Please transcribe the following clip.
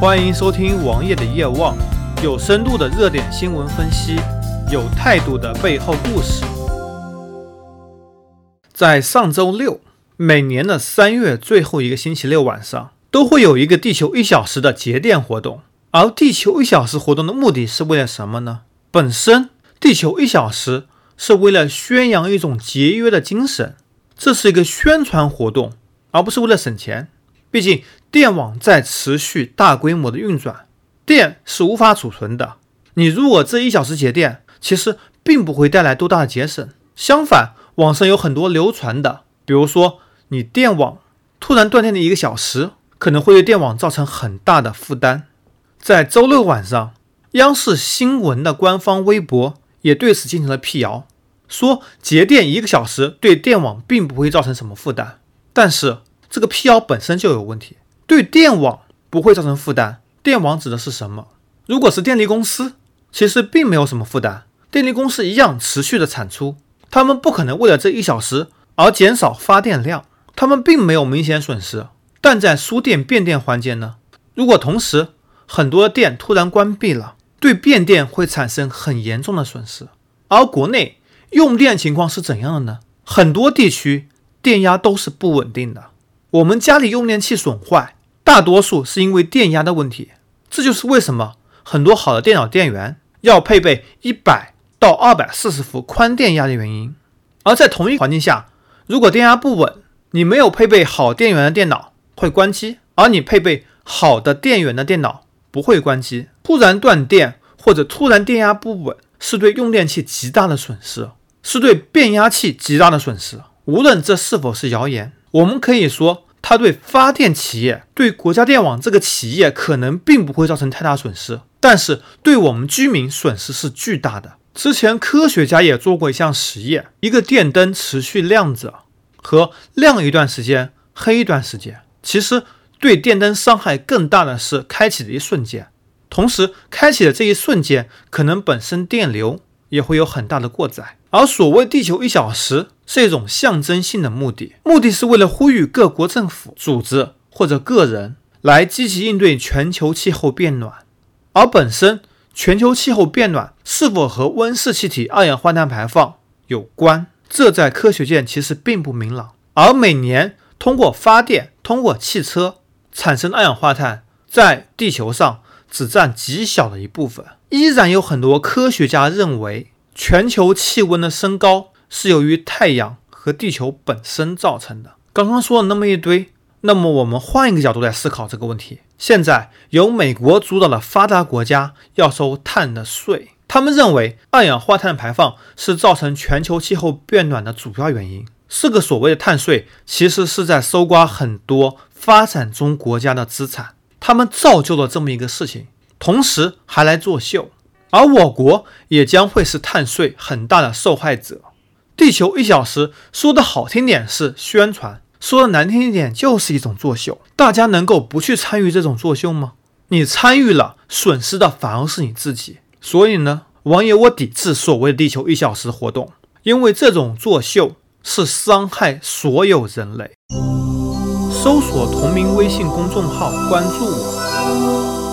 欢迎收听王爷的夜望，有深度的热点新闻分析，有态度的背后故事。在上周六，每年的三月最后一个星期六晚上，都会有一个地球一小时的节电活动。而地球一小时活动的目的是为了什么呢？本身，地球一小时是为了宣扬一种节约的精神，这是一个宣传活动，而不是为了省钱。毕竟，电网在持续大规模的运转，电是无法储存的。你如果这一小时节电，其实并不会带来多大的节省。相反，网上有很多流传的，比如说你电网突然断电的一个小时，可能会对电网造成很大的负担。在周六晚上，央视新闻的官方微博也对此进行了辟谣，说节电一个小时对电网并不会造成什么负担。但是。这个辟谣本身就有问题，对电网不会造成负担。电网指的是什么？如果是电力公司，其实并没有什么负担，电力公司一样持续的产出，他们不可能为了这一小时而减少发电量，他们并没有明显损失。但在输电变电环节呢？如果同时很多电突然关闭了，对变电会产生很严重的损失。而国内用电情况是怎样的呢？很多地区电压都是不稳定的。我们家里用电器损坏，大多数是因为电压的问题。这就是为什么很多好的电脑电源要配备一百到二百四十伏宽电压的原因。而在同一环境下，如果电压不稳，你没有配备好电源的电脑会关机，而你配备好的电源的电脑不会关机。突然断电或者突然电压不稳，是对用电器极大的损失，是对变压器极大的损失。无论这是否是谣言。我们可以说，它对发电企业、对国家电网这个企业可能并不会造成太大损失，但是对我们居民损失是巨大的。之前科学家也做过一项实验：一个电灯持续亮着和亮一段时间、黑一段时间，其实对电灯伤害更大的是开启的一瞬间。同时，开启的这一瞬间，可能本身电流也会有很大的过载。而所谓地球一小时是一种象征性的目的，目的是为了呼吁各国政府、组织或者个人来积极应对全球气候变暖。而本身全球气候变暖是否和温室气体二氧化碳排放有关，这在科学界其实并不明朗。而每年通过发电、通过汽车产生的二氧化碳，在地球上只占极小的一部分。依然有很多科学家认为。全球气温的升高是由于太阳和地球本身造成的。刚刚说了那么一堆，那么我们换一个角度来思考这个问题。现在由美国主导的发达国家要收碳的税，他们认为二氧化碳排放是造成全球气候变暖的主要原因。这个所谓的碳税，其实是在搜刮很多发展中国家的资产，他们造就了这么一个事情，同时还来作秀。而我国也将会是碳税很大的受害者。地球一小时说的好听点是宣传，说的难听一点就是一种作秀。大家能够不去参与这种作秀吗？你参与了，损失的反而是你自己。所以呢，网友我抵制所谓的地球一小时活动，因为这种作秀是伤害所有人类。搜索同名微信公众号，关注我。